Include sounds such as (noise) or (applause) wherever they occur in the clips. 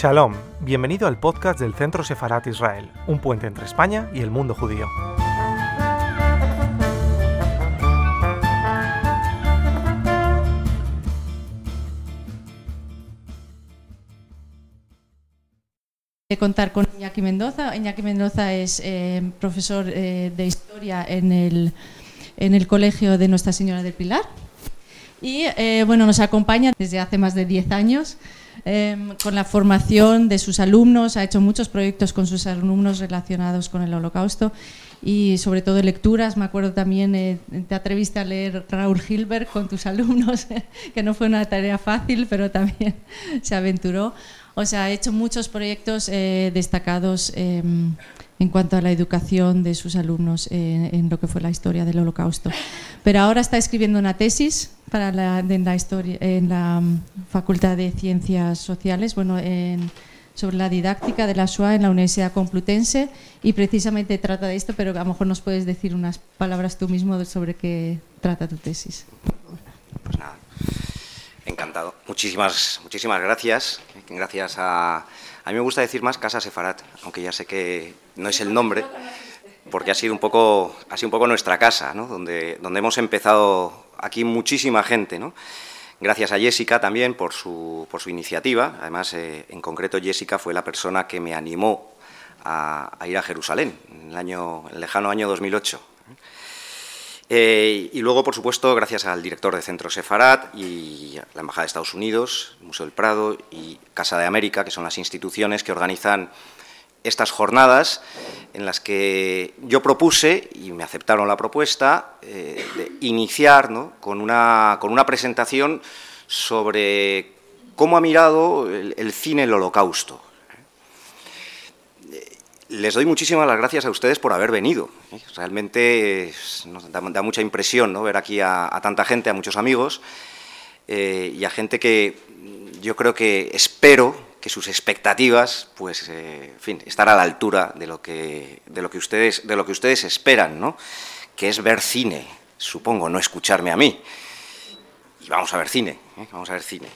Shalom, bienvenido al podcast del Centro Sefarat Israel, un puente entre España y el mundo judío. contar con Iñaki Mendoza. Iñaki Mendoza es eh, profesor eh, de historia en el, en el Colegio de Nuestra Señora del Pilar y eh, bueno, nos acompaña desde hace más de 10 años em, con la formación de sus alumnos, ha hecho muchos proyectos con sus alumnos relacionados con el holocausto y sobre todo lecturas. Me acuerdo también, te atreviste a leer Raúl Hilbert con tus alumnos, (laughs) que no fue una tarea fácil, pero también (laughs) se aventuró. O sea, ha hecho muchos proyectos eh, destacados em, en cuanto a la educación de sus alumnos en lo que fue la historia del Holocausto. Pero ahora está escribiendo una tesis para la, en, la historia, en la mm, Facultad de Ciencias Sociales, bueno, sobre la didáctica de la SUA en la Universidad Complutense y precisamente trata de esto, pero a lo mejor nos puedes decir unas palabras tú mismo sobre qué trata tu tesis. Pues nada, encantado. Muchísimas, muchísimas gracias. Gracias a... A mí me gusta decir más Casa Sefarat, aunque ya sé que no es el nombre, porque ha sido un poco, ha sido un poco nuestra casa, ¿no? donde, donde hemos empezado aquí muchísima gente. ¿no? Gracias a Jessica también por su, por su iniciativa. Además, eh, en concreto, Jessica fue la persona que me animó a, ir a Jerusalén en el, año, el lejano año 2008. Eh, y luego, por supuesto, gracias al director de Centro Sefarat y la Embajada de Estados Unidos, Museo del Prado y Casa de América, que son las instituciones que organizan estas jornadas en las que yo propuse, y me aceptaron la propuesta, eh, de iniciar con, una, con una presentación sobre cómo ha mirado el, cine el holocausto les doy muchísimas las gracias a ustedes por haber venido. ¿eh? Realmente nos da, mucha impresión ¿no? ver aquí a, tanta gente, a muchos amigos eh, y a gente que yo creo que espero que sus expectativas, pues, eh, en fin, estar a la altura de lo que, de lo que, ustedes, de lo que ustedes esperan, ¿no? que es ver cine, supongo, no escucharme a mí. Y vamos a ver cine, vamos a ver cine.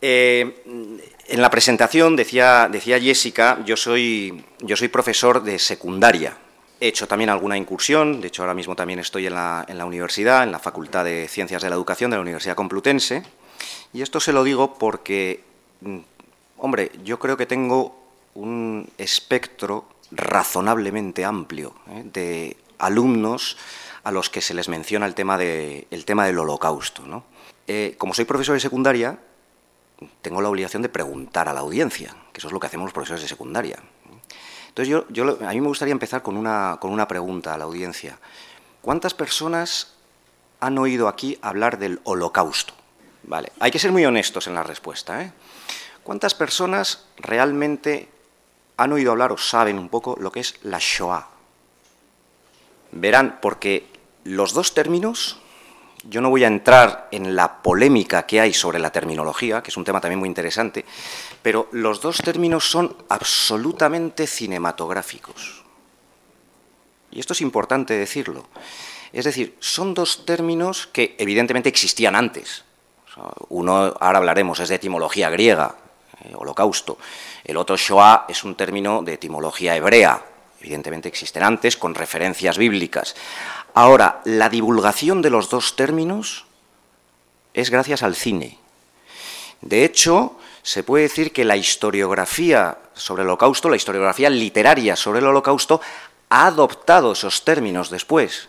En la presentación decía, decía Jessica, yo soy, yo soy profesor de secundaria. He hecho también alguna incursión, de hecho ahora mismo también estoy en la, en la universidad, en la Facultad de Ciencias de la Educación de la Universidad Complutense. Y esto se lo digo porque, mm, hombre, yo creo que tengo un espectro razonablemente amplio ¿eh? de alumnos a los que se les menciona el tema, de, el tema del holocausto. Eh, como soy profesor de secundaria, tengo la obligación de preguntar a la audiencia, que eso es lo que hacemos los profesores de secundaria. Entonces, a mí me gustaría empezar con una, con una pregunta a la audiencia. ¿Cuántas personas han oído aquí hablar del holocausto? Vale, hay que ser muy honestos en la respuesta. ¿eh? ¿Cuántas personas realmente han oído hablar o saben un poco lo que es la Shoah? Verán, porque los dos términos yo no voy a entrar en la polémica que hay sobre la terminología, que es un tema también muy interesante, pero los dos términos son absolutamente cinematográficos. Y esto es importante decirlo. Es decir, son dos términos que evidentemente existían antes. uno, ahora hablaremos, es de etimología griega, holocausto. El otro, Shoah, es un término de etimología hebrea. Evidentemente existen antes, con referencias bíblicas. Ahora, la divulgación de los dos términos es gracias al cine. De hecho, se puede decir que la historiografía sobre el holocausto, la historiografía literaria sobre el holocausto, ha adoptado esos términos después.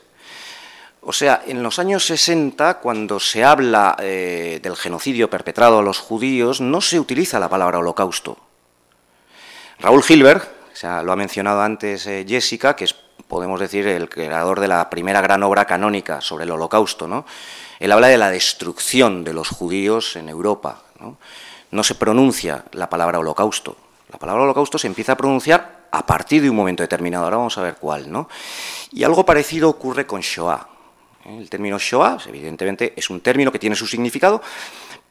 O sea, en los años 60, cuando se habla eh, del genocidio perpetrado a los judíos, no se utiliza la palabra holocausto. Raúl Hilbert, lo ha mencionado antes eh, Jessica, que es podemos decir, el creador de la primera gran obra canónica sobre el holocausto. ¿no? Él habla de la destrucción de los judíos en Europa. ¿no? no se pronuncia la palabra holocausto. La palabra holocausto se empieza a pronunciar a partir de un momento determinado. Ahora vamos a ver cuál. ¿no? Y algo parecido ocurre con Shoah. ¿Eh? El término Shoah, evidentemente, es un término que tiene su significado,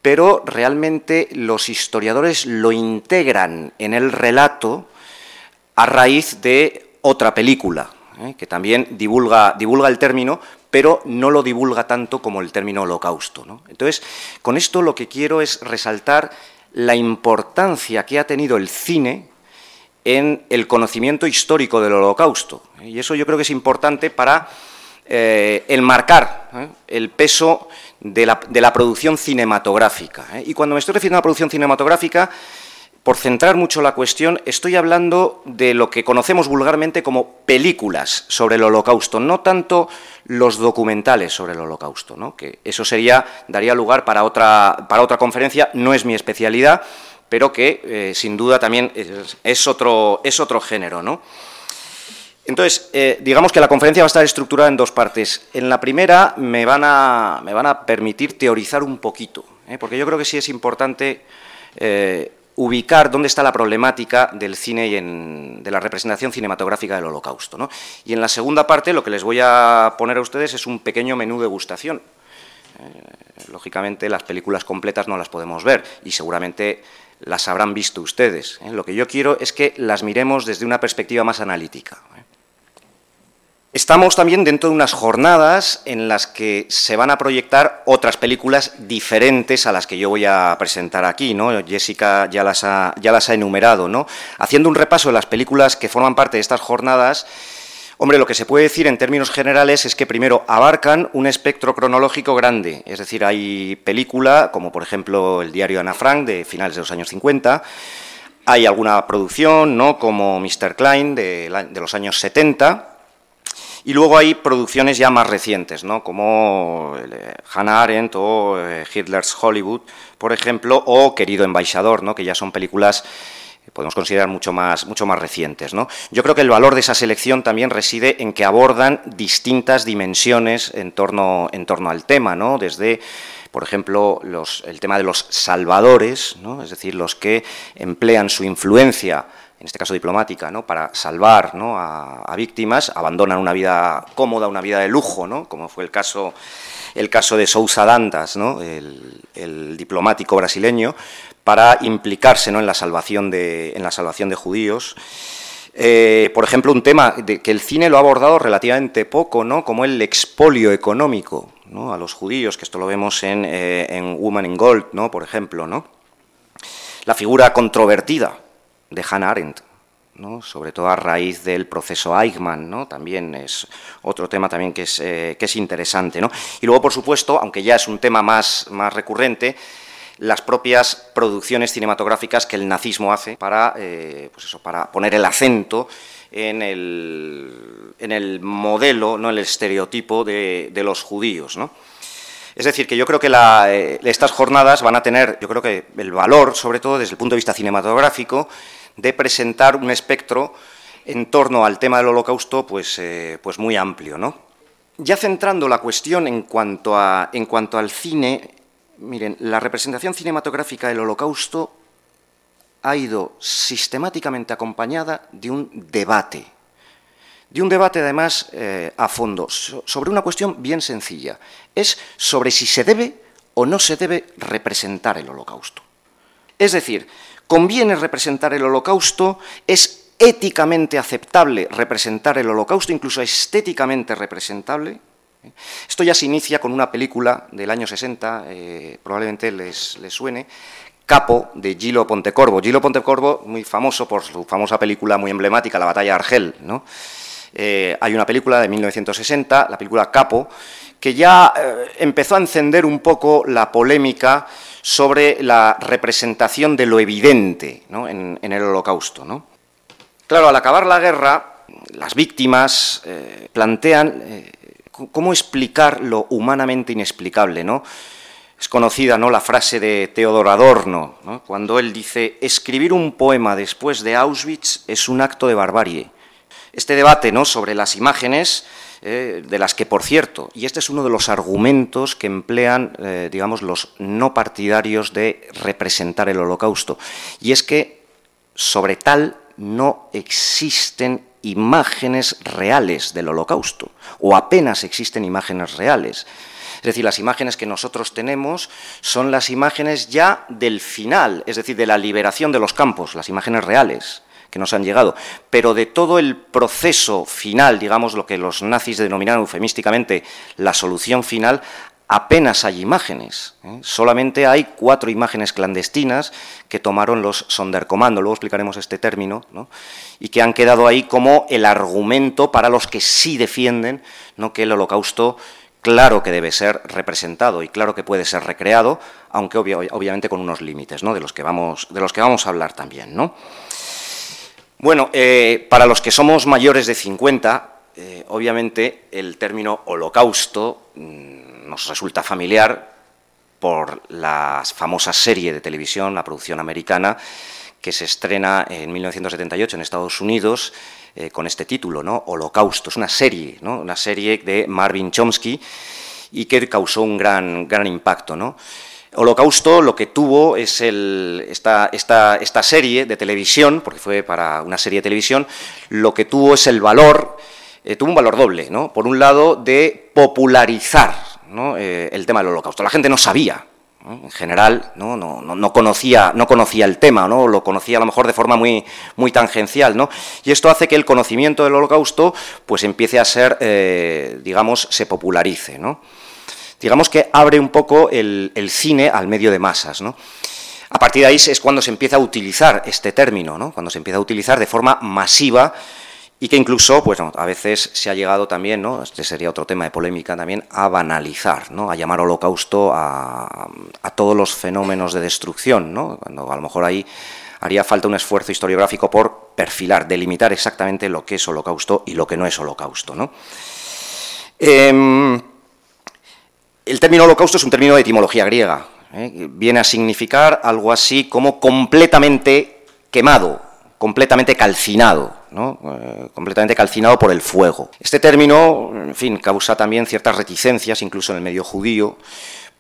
pero realmente los historiadores lo integran en el relato a raíz de otra película, ¿eh? que también divulga, divulga el término, pero no lo divulga tanto como el término holocausto. Entonces, con esto lo que quiero es resaltar la importancia que ha tenido el cine en el conocimiento histórico del holocausto. Y eso yo creo que es importante para eh, enmarcar ¿eh? el peso de la, producción cinematográfica. ¿eh? Y cuando me estoy refiriendo a la producción cinematográfica, por centrar mucho la cuestión, estoy hablando de lo que conocemos vulgarmente como películas sobre el holocausto, no tanto los documentales sobre el holocausto, ¿no? que eso sería, daría lugar para otra, para otra conferencia, no es mi especialidad, pero que sin duda también es, otro, es otro género. ¿no? Entonces, eh, digamos que la conferencia va a estar estructurada en dos partes. En la primera me van a, me van a permitir teorizar un poquito, ¿eh? porque yo creo que sí es importante ubicar dónde está la problemática del cine y de la representación cinematográfica del holocausto. Y en la segunda parte lo que les voy a poner a ustedes es un pequeño menú de gustación. Eh, lógicamente las películas completas no las podemos ver y seguramente las habrán visto ustedes. ¿eh? Lo que yo quiero es que las miremos desde una perspectiva más analítica. Estamos también dentro de unas jornadas en las que se van a proyectar otras películas diferentes a las que yo voy a presentar aquí, ¿no? Jessica ya las ha, enumerado, ¿no? Haciendo un repaso de las películas que forman parte de estas jornadas, Hombre, lo que se puede decir en términos generales es que primero abarcan un espectro cronológico grande, es decir, hay película, como por ejemplo el diario Ana Frank de finales de los años 50, hay alguna producción, ¿no? como Mr. Klein de los años 70, y luego hay producciones ya más recientes, ¿no? como eh, Hannah Arendt o eh, Hitler's Hollywood, por ejemplo, o Querido Embajador, ¿no? que ya son películas podemos considerar mucho más, mucho más recientes. ¿no? Yo creo que el valor de esa selección también reside en que abordan distintas dimensiones en torno, en torno al tema, ¿no? desde por ejemplo, los, el tema de los salvadores, ¿no? es decir, los que emplean su influencia en este caso diplomática, ¿no? para salvar a, víctimas, abandonan una vida cómoda, una vida de lujo, ¿no? como fue el caso, el caso de Sousa Dantas, ¿no? el, diplomático brasileño, para implicarse ¿no? en, la salvación de, en la salvación de judíos. Eh, por ejemplo, un tema que el cine lo ha abordado relativamente poco, ¿no? como el expolio económico ¿no? a los judíos, que esto lo vemos en, eh, en Woman in Gold, ¿no? por ejemplo. ¿no? La figura controvertida de Hannah Arendt, ¿no? sobre todo a raíz del proceso Eichmann, ¿no? también es otro tema también que es, eh, que es interesante. ¿no? Y luego, por supuesto, aunque ya es un tema más, más recurrente, las propias producciones cinematográficas que el nazismo hace para, eh, pues eso, para poner el acento en el, en el modelo, ¿no? el estereotipo de, de los judíos. ¿no? Es decir, que yo creo que eh, estas jornadas van a tener, yo creo que el valor, sobre todo desde el punto de vista cinematográfico, de presentar un espectro en torno al tema del holocausto pues, eh, pues muy amplio. ¿no? Ya centrando la cuestión en cuanto, a, en cuanto al cine, miren, la representación cinematográfica del holocausto ha ido sistemáticamente acompañada de un debate de un debate además eh, a fondo sobre una cuestión bien sencilla. Es sobre si se debe o no se debe representar el holocausto. Es decir, conviene representar el holocausto, es éticamente aceptable representar el holocausto, incluso estéticamente representable. Esto ya se inicia con una película del año 60, eh, probablemente les, suene, Capo de Gilo Pontecorvo. Gilo Pontecorvo, muy famoso por su famosa película muy emblemática, La batalla de Argel. ¿no? Eh, hay una película de 1960, la película Capo, que ya eh, empezó a encender un poco la polémica sobre la representación de lo evidente en, el holocausto. Claro, al acabar la guerra, las víctimas eh, plantean cómo explicar lo humanamente inexplicable. ¿no? Es conocida ¿no? la frase de Teodoro Adorno, cuando él dice, escribir un poema después de Auschwitz es un acto de barbarie este debate ¿no? sobre las imágenes, eh, de las que, por cierto, y este es uno de los argumentos que emplean, eh, digamos, los no partidarios de representar el holocausto, y es que sobre tal no existen imágenes reales del holocausto, o apenas existen imágenes reales. Es decir, las imágenes que nosotros tenemos son las imágenes ya del final, es decir, de la liberación de los campos, las imágenes reales que nos han llegado, pero de todo el proceso final, digamos lo que los nazis denominaron eufemísticamente la solución final, apenas hay imágenes. ¿eh? Solamente hay cuatro imágenes clandestinas que tomaron los Sonderkommando, luego explicaremos este término, y que han quedado ahí como el argumento para los que sí defienden ¿no? que el holocausto claro que debe ser representado y claro que puede ser recreado, aunque obviamente con unos límites, ¿no? de, los que vamos, de los que vamos a hablar también. ¿no? Bueno, eh, para los que somos mayores de 50, eh, obviamente el término holocausto mm, nos resulta familiar por la famosa serie de televisión, la producción americana, que se estrena en 1978 en Estados Unidos eh, con este título, ¿no? Holocausto. Es una serie, ¿no? una serie de Marvin Chomsky y que causó un gran, gran impacto. ¿no? Holocausto lo que tuvo es el, esta, esta, esta serie de televisión, porque fue para una serie de televisión, lo que tuvo es el valor, eh, tuvo un valor doble, ¿no? Por un lado, de popularizar eh, el tema del holocausto. La gente no sabía en general ¿no? No, no, conocía, no conocía el tema, ¿no? lo conocía a lo mejor de forma muy, muy tangencial. ¿no? Y esto hace que el conocimiento del holocausto pues, empiece a ser, eh, digamos, se popularice. ¿no? Digamos que abre un poco el, cine al medio de masas. ¿no? A partir de ahí es cuando se empieza a utilizar este término, ¿no? cuando se empieza a utilizar de forma masiva y que incluso, pues a veces se ha llegado también, ¿no? este sería otro tema de polémica también, a banalizar, ¿no? a llamar holocausto a, todos los fenómenos de destrucción, ¿no? cuando a lo mejor ahí haría falta un esfuerzo historiográfico por perfilar, delimitar exactamente lo que es holocausto y lo que no es holocausto. ¿no? Em, el término holocausto es un término de etimología griega, ¿eh? viene a significar algo así como completamente quemado, completamente calcinado. Eh, completamente calcinado por el fuego. Este término, en fin, causa también ciertas reticencias, incluso en el medio judío,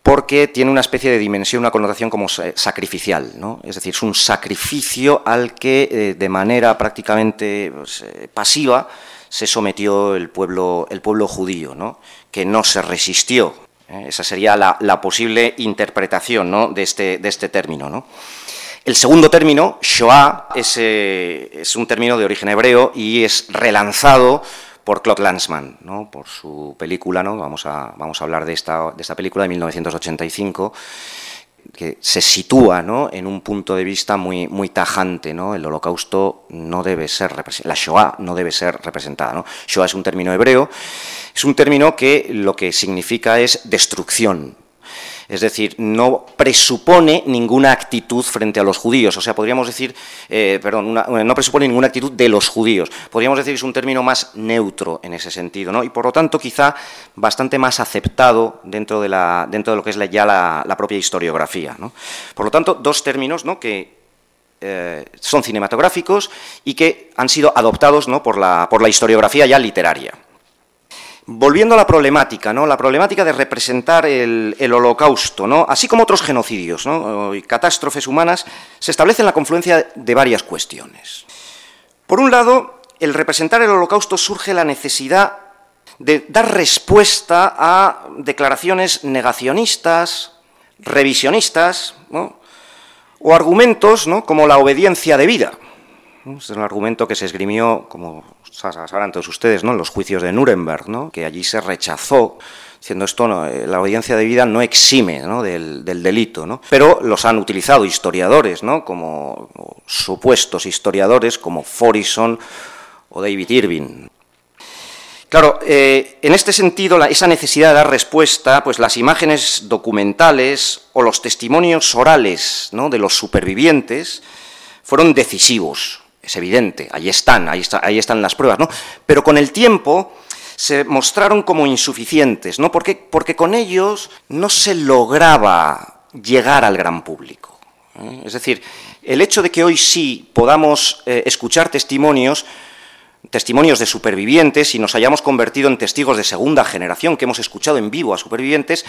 porque tiene una especie de dimensión, una connotación como sacrificial, es decir, es un sacrificio al que eh, de manera prácticamente pues, pasiva se sometió el pueblo, judío, que no se resistió. Esa sería la, posible interpretación ¿no? de, este, de este término. ¿no? El segundo término, Shoah, eh, es, un término de origen hebreo y es relanzado por Claude Lanzmann, ¿no? por su película, ¿no? vamos, a, vamos a hablar de esta, de esta película de 1985, que se sitúa ¿no? en un punto de vista muy, muy tajante. ¿no? El holocausto no debe ser la Shoah no debe ser representada. ¿no? Shoah es un término hebreo, es un término que lo que significa es destrucción, es decir, no presupone ninguna actitud frente a los judíos, o sea, podríamos decir, eh, perdón, no presupone ninguna actitud de los judíos, podríamos decir que es un término más neutro en ese sentido, ¿no? y por lo tanto quizá bastante más aceptado dentro de, la, dentro de lo que es ya la, propia historiografía. ¿no? Por lo tanto, dos términos ¿no? que eh, son cinematográficos y que han sido adoptados ¿no? por, la, por la historiografía ya literaria. Volviendo a la problemática, ¿no? la problemática de representar el, holocausto, ¿no? así como otros genocidios y catástrofes humanas, se establece en la confluencia de varias cuestiones. Por un lado, el representar el holocausto surge la necesidad de dar respuesta a declaraciones negacionistas, revisionistas, o argumentos como la obediencia debida. Es un argumento que se esgrimió, como sabrán todos ustedes, ¿no? en los juicios de Nuremberg, ¿no? que allí se rechazó diciendo esto, eh, la audiencia de vida no exime Del, delito, ¿no? pero los han utilizado historiadores, ¿no? como supuestos historiadores como Forison o David Irving. Claro, eh, en este sentido, esa necesidad de dar respuesta, pues las imágenes documentales o los testimonios orales ¿no? de los supervivientes fueron decisivos es evidente, ahí están, ahí, están las pruebas, ¿no? Pero con el tiempo se mostraron como insuficientes, ¿no? Porque, porque con ellos no se lograba llegar al gran público. ¿eh? Es decir, el hecho de que hoy sí podamos eh, escuchar testimonios, testimonios de supervivientes y nos hayamos convertido en testigos de segunda generación que hemos escuchado en vivo a supervivientes,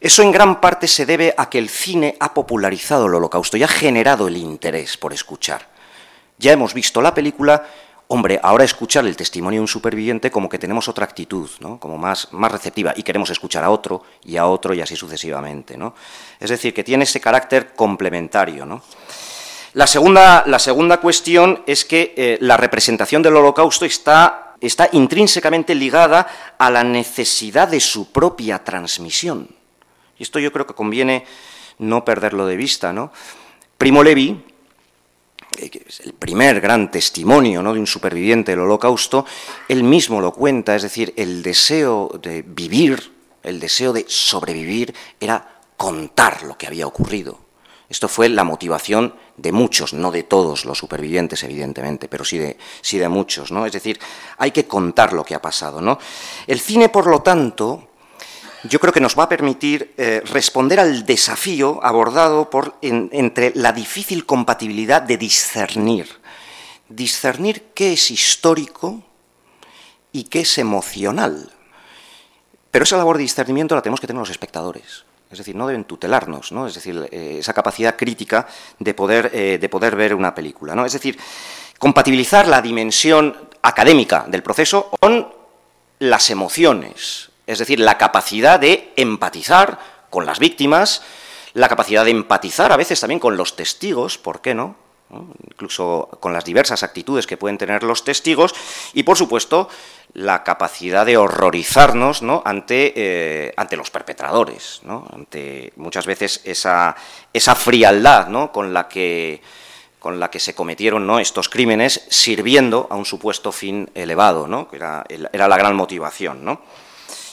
eso en gran parte se debe a que el cine ha popularizado el holocausto y ha generado el interés por escuchar ya hemos visto la película, hombre, ahora escuchar el testimonio de un superviviente como que tenemos otra actitud, ¿no? como más, más receptiva, y queremos escuchar a otro y a otro y así sucesivamente. ¿no? Es decir, que tiene ese carácter complementario. ¿no? La, segunda, la segunda cuestión es que eh, la representación del holocausto está, está intrínsecamente ligada a la necesidad de su propia transmisión. Y esto yo creo que conviene no perderlo de vista. ¿no? Primo Levi, el primer gran testimonio ¿no? de un superviviente del holocausto, él mismo lo cuenta, es decir, el deseo de vivir, el deseo de sobrevivir era contar lo que había ocurrido. Esto fue la motivación de muchos, no de todos los supervivientes, evidentemente, pero sí de, sí de muchos, ¿no? Es decir, hay que contar lo que ha pasado, ¿no? El cine, por lo tanto, yo creo que nos va a permitir eh, responder al desafío abordado por, entre la difícil compatibilidad de discernir. Discernir qué es histórico y qué es emocional. Pero esa labor de discernimiento la tenemos que tener los espectadores. Es decir, no deben tutelarnos, ¿no? Es decir, eh, esa capacidad crítica de poder, eh, de poder ver una película, ¿no? Es decir, compatibilizar la dimensión académica del proceso con las emociones, es decir, la capacidad de empatizar con las víctimas, la capacidad de empatizar a veces también con los testigos, ¿por qué no? incluso con las diversas actitudes que pueden tener los testigos, y por supuesto la capacidad de horrorizarnos ¿no? ante, eh, ante los perpetradores, ante muchas veces esa, esa frialdad con, la que, con la que se cometieron estos crímenes sirviendo a un supuesto fin elevado, ¿no? que era, la gran motivación.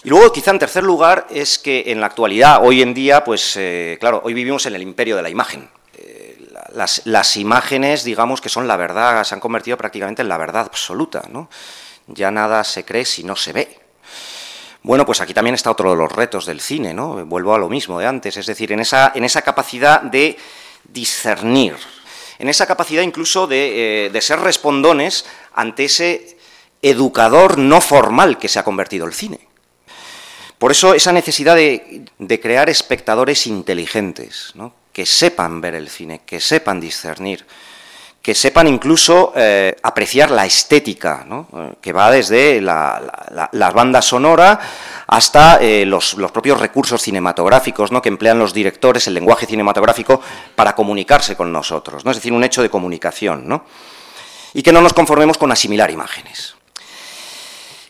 Y luego, quizá en tercer lugar, es que en la actualidad, hoy en día, pues eh, claro, hoy vivimos en el imperio de la imagen las, imágenes, digamos, que son la verdad, se han convertido prácticamente en la verdad absoluta, ¿no? Ya nada se cree si no se ve. Bueno, pues aquí también está otro de los retos del cine, ¿no? Vuelvo a lo mismo de antes, es decir, en esa, en esa capacidad de discernir, en esa capacidad incluso de, eh, ser respondones ante ese educador no formal que se ha convertido el cine. Por eso esa necesidad de, crear espectadores inteligentes, que sepan ver el cine, que sepan discernir, que sepan incluso eh, apreciar la estética, eh, que va desde la, banda sonora hasta eh, los, propios recursos cinematográficos ¿no? que emplean los directores, el lenguaje cinematográfico, para comunicarse con nosotros, ¿no? es decir, un hecho de comunicación, ¿no? y que no nos conformemos con asimilar imágenes.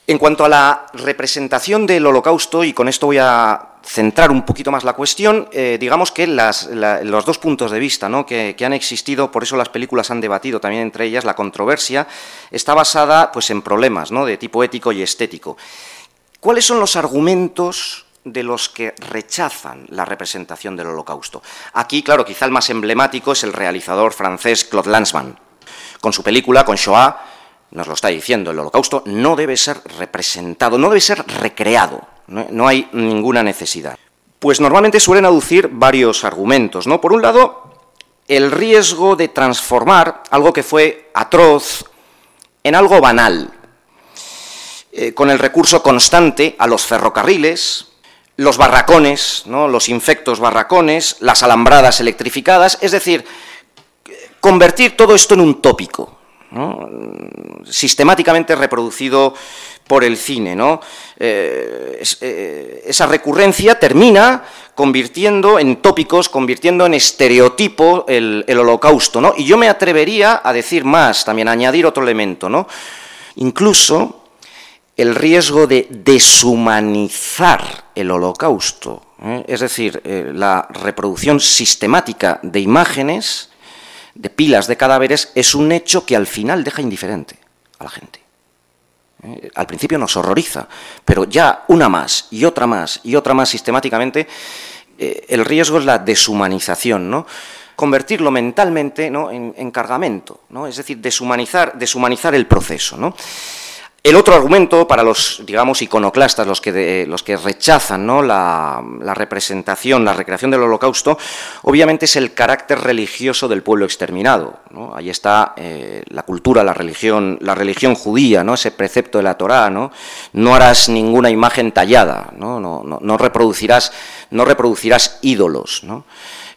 En cuanto a la representación del holocausto, y con esto voy a centrar un poquito más la cuestión, eh, digamos que los dos puntos de vista que, han existido, por eso las películas han debatido también entre ellas, la controversia está basada pues, en problemas de tipo ético y estético. ¿Cuáles son los argumentos de los que rechazan la representación del holocausto? Aquí, claro, quizá el más emblemático es el realizador francés Claude Lanzmann. Con su película, con Shoah, nos lo está diciendo, el holocausto no debe ser representado, no debe ser recreado, no, hay ninguna necesidad. Pues normalmente suelen aducir varios argumentos. ¿no? Por un lado, el riesgo de transformar algo que fue atroz en algo banal, eh, con el recurso constante a los ferrocarriles, los barracones, ¿no? los infectos barracones, las alambradas electrificadas, es decir, convertir todo esto en un tópico, sistemáticamente reproducido por el cine. Eh, eh, esa recurrencia termina convirtiendo en tópicos, convirtiendo en estereotipo el, holocausto. ¿no? Y yo me atrevería a decir más, también a añadir otro elemento. Incluso el riesgo de deshumanizar el holocausto. ¿eh? Es decir, la reproducción sistemática de imágenes, de pilas de cadáveres, es un hecho que al final deja indiferente a la gente. Eh, al principio nos horroriza, pero ya una más y otra más y otra más sistemáticamente, eh, el riesgo es la deshumanización, ¿no? Convertirlo mentalmente ¿no? en, en cargamento, ¿no? es decir, deshumanizar, deshumanizar el proceso. ¿no? El otro argumento para los, digamos, iconoclastas, los que, los que rechazan ¿no? la, representación, la recreación del holocausto, obviamente es el carácter religioso del pueblo exterminado. Ahí está eh, la cultura, la religión, la religión judía, ¿no? ese precepto de la Torá, ¿no? no harás ninguna imagen tallada, no, no, no, reproducirás, no reproducirás ídolos.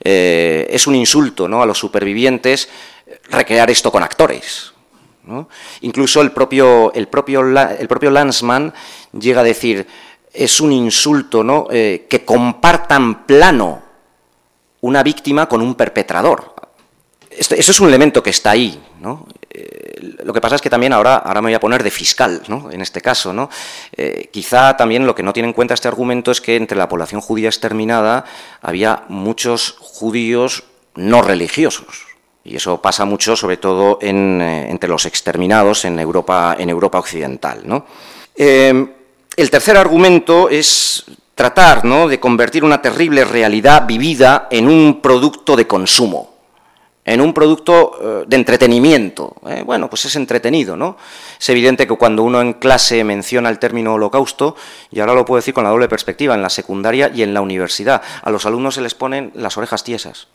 Eh, es un insulto ¿no? a los supervivientes recrear esto con actores. Incluso el propio, el, propio, el propio Lanzmann llega a decir, es un insulto ¿no? Eh, que compartan plano una víctima con un perpetrador. Eso es un elemento que está ahí. Eh, lo que pasa es que también ahora, ahora me voy a poner de fiscal, ¿no? En este caso. Eh, quizá también lo que no tiene en cuenta este argumento es que entre la población judía exterminada había muchos judíos no religiosos. Y eso pasa mucho, sobre todo entre los exterminados en Europa, en Europa occidental, ¿no? el tercer argumento es tratar de convertir una terrible realidad vivida en un producto de consumo, en un producto eh, de entretenimiento. ¿eh? Bueno, pues es entretenido, ¿no? Es evidente que cuando uno en clase menciona el término holocausto, y ahora lo puedo decir con la doble perspectiva, en la secundaria y en la universidad, a los alumnos se les ponen las orejas tiesas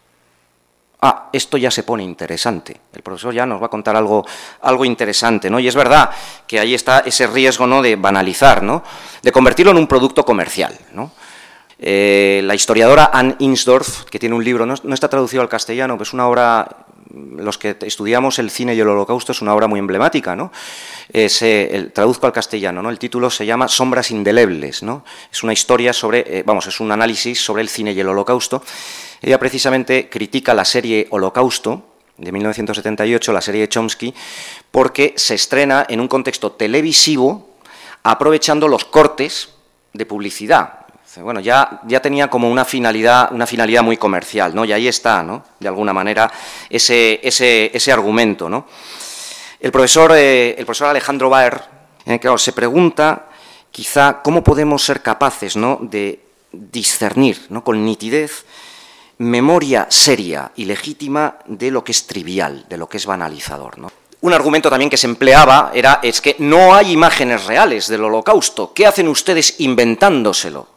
ah, esto ya se pone interesante. El profesor ya nos va a contar algo, algo interesante, ¿no? Y es verdad que ahí está ese riesgo, ¿no?, de banalizar, ¿no?, de convertirlo en un producto comercial, ¿no? Eh, la historiadora Anne Insdorf, que tiene un libro, no, está traducido al castellano, pero es una obra los que estudiamos el cine y el holocausto es una obra muy emblemática, ¿no? el, traduzco al castellano, ¿no? El título se llama Sombras indelebles, ¿no? Es una historia sobre, eh, vamos, es un análisis sobre el cine y el holocausto ella precisamente critica la serie Holocausto, de 1978, la serie Chomsky, porque se estrena en un contexto televisivo aprovechando los cortes de publicidad. Bueno, ya, ya tenía como una finalidad, una finalidad muy comercial, ¿no? Y ahí está, ¿no? De alguna manera, ese, ese, ese argumento, ¿no? El profesor, eh, el profesor Alejandro Baer, eh, se pregunta quizá cómo podemos ser capaces ¿no? de discernir ¿no? con nitidez memoria seria y legítima de lo que es trivial, de lo que es banalizador. ¿no? Un argumento también que se empleaba era es que no hay imágenes reales del holocausto. ¿Qué hacen ustedes inventándoselo?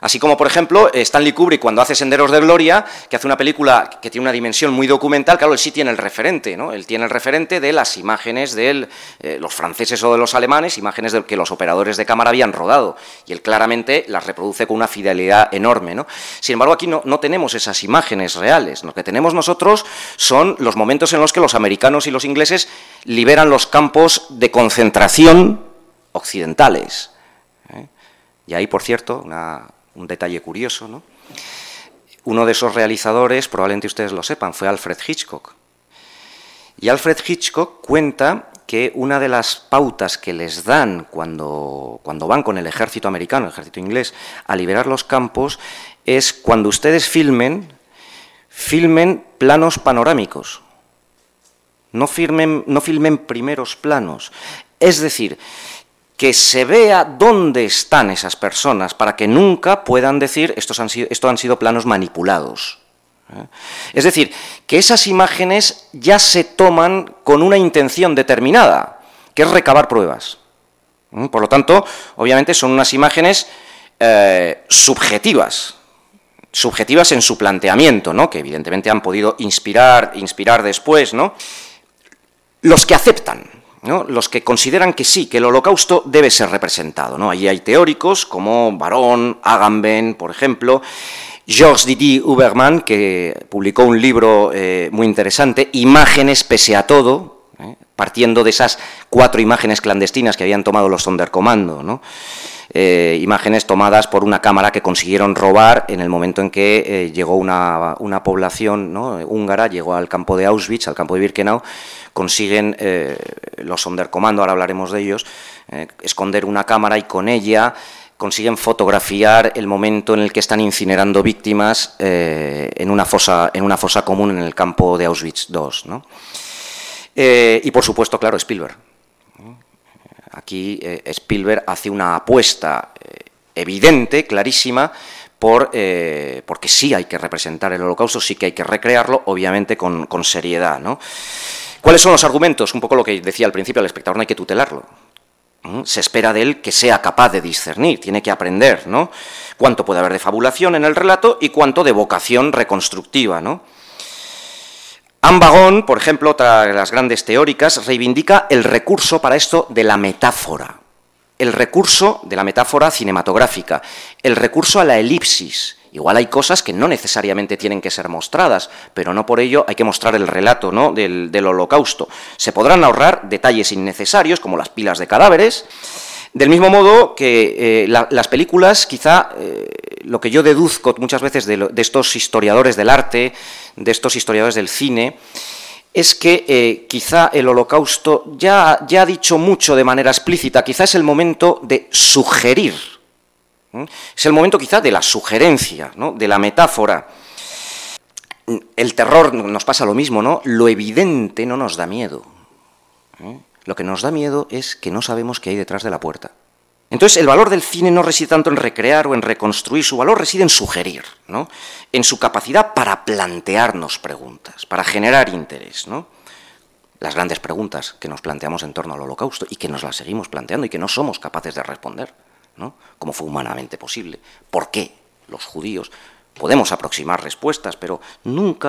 Así como, por ejemplo, Stanley Kubrick cuando hace Senderos de Gloria, que hace una película que tiene una dimensión muy documental, claro, él sí tiene el referente, ¿no? Él tiene el referente de las imágenes de eh, los franceses o de los alemanes, imágenes de que los operadores de cámara habían rodado, y él claramente las reproduce con una fidelidad enorme, ¿no? Sin embargo, aquí no, no tenemos esas imágenes reales. Lo que tenemos nosotros son los momentos en los que los americanos y los ingleses liberan los campos de concentración occidentales. ¿eh? Y ahí, por cierto, una, un detalle curioso, ¿no? Uno de esos realizadores, probablemente ustedes lo sepan, fue Alfred Hitchcock. Y Alfred Hitchcock cuenta que una de las pautas que les dan cuando, cuando van con el ejército americano, el ejército inglés, a liberar los campos, es cuando ustedes filmen, filmen planos panorámicos. No, no filmen primeros planos. Es decir, que se vea dónde están esas personas para que nunca puedan decir estos han sido, esto han sido planos manipulados. ¿eh? Es decir, que esas imágenes ya se toman con una intención determinada, que es recabar pruebas. ¿eh? Por lo tanto, obviamente son unas imágenes eh, subjetivas, subjetivas en su planteamiento, ¿no? que evidentemente han podido inspirar, inspirar después, ¿no? Los que aceptan, los que consideran que sí, que el holocausto debe ser representado. ¿no? Allí hay teóricos como Barón, Agamben, por ejemplo, Georges Didier Huberman, que publicó un libro eh, muy interesante, Imágenes pese a todo, ¿eh? partiendo de esas cuatro imágenes clandestinas que habían tomado los Sonderkommando, ¿no? Eh, imágenes tomadas por una cámara que consiguieron robar en el momento en que llegó una, población húngara, llegó al campo de Auschwitz, al campo de Birkenau, consiguen eh, los Sonderkommando, ahora hablaremos de ellos, esconder una cámara y con ella consiguen fotografiar el momento en el que están incinerando víctimas en, una fosa, en una fosa común en el campo de Auschwitz II. y por supuesto, claro, Spielberg. Aquí eh, Spielberg hace una apuesta eh, evidente, clarísima, por, eh, porque sí hay que representar el holocausto, sí que hay que recrearlo, obviamente con, seriedad. ¿no? ¿Cuáles son los argumentos? Un poco lo que decía al principio, al espectador no hay que tutelarlo. Se espera de él que sea capaz de discernir, tiene que aprender, ¿no? Cuánto puede haber de fabulación en el relato y cuánto de vocación reconstructiva, ¿no? Anne por ejemplo, otra de las grandes teóricas, reivindica el recurso para esto de la metáfora, el recurso de la metáfora cinematográfica, el recurso a la elipsis. Igual hay cosas que no necesariamente tienen que ser mostradas, pero no por ello hay que mostrar el relato ¿no? del, holocausto. Se podrán ahorrar detalles innecesarios, como las pilas de cadáveres, del mismo modo que eh, las películas quizá eh, lo que yo deduzco muchas veces de, estos historiadores del arte, de estos historiadores del cine, es que eh, quizá el holocausto ya, ya, ha dicho mucho de manera explícita, quizá es el momento de sugerir, es el momento quizá de la sugerencia, de la metáfora. El terror nos pasa lo mismo, ¿no? Lo evidente no nos da miedo. Lo que nos da miedo es que no sabemos qué hay detrás de la puerta. Entonces, el valor del cine no reside tanto en recrear o en reconstruir, su valor reside en sugerir, ¿no? en su capacidad para plantearnos preguntas, para generar interés. ¿no? Las grandes preguntas que nos planteamos en torno al holocausto y que nos las seguimos planteando y que no somos capaces de responder, ¿no? fue humanamente posible. ¿Por qué los judíos? Podemos aproximar respuestas, pero nunca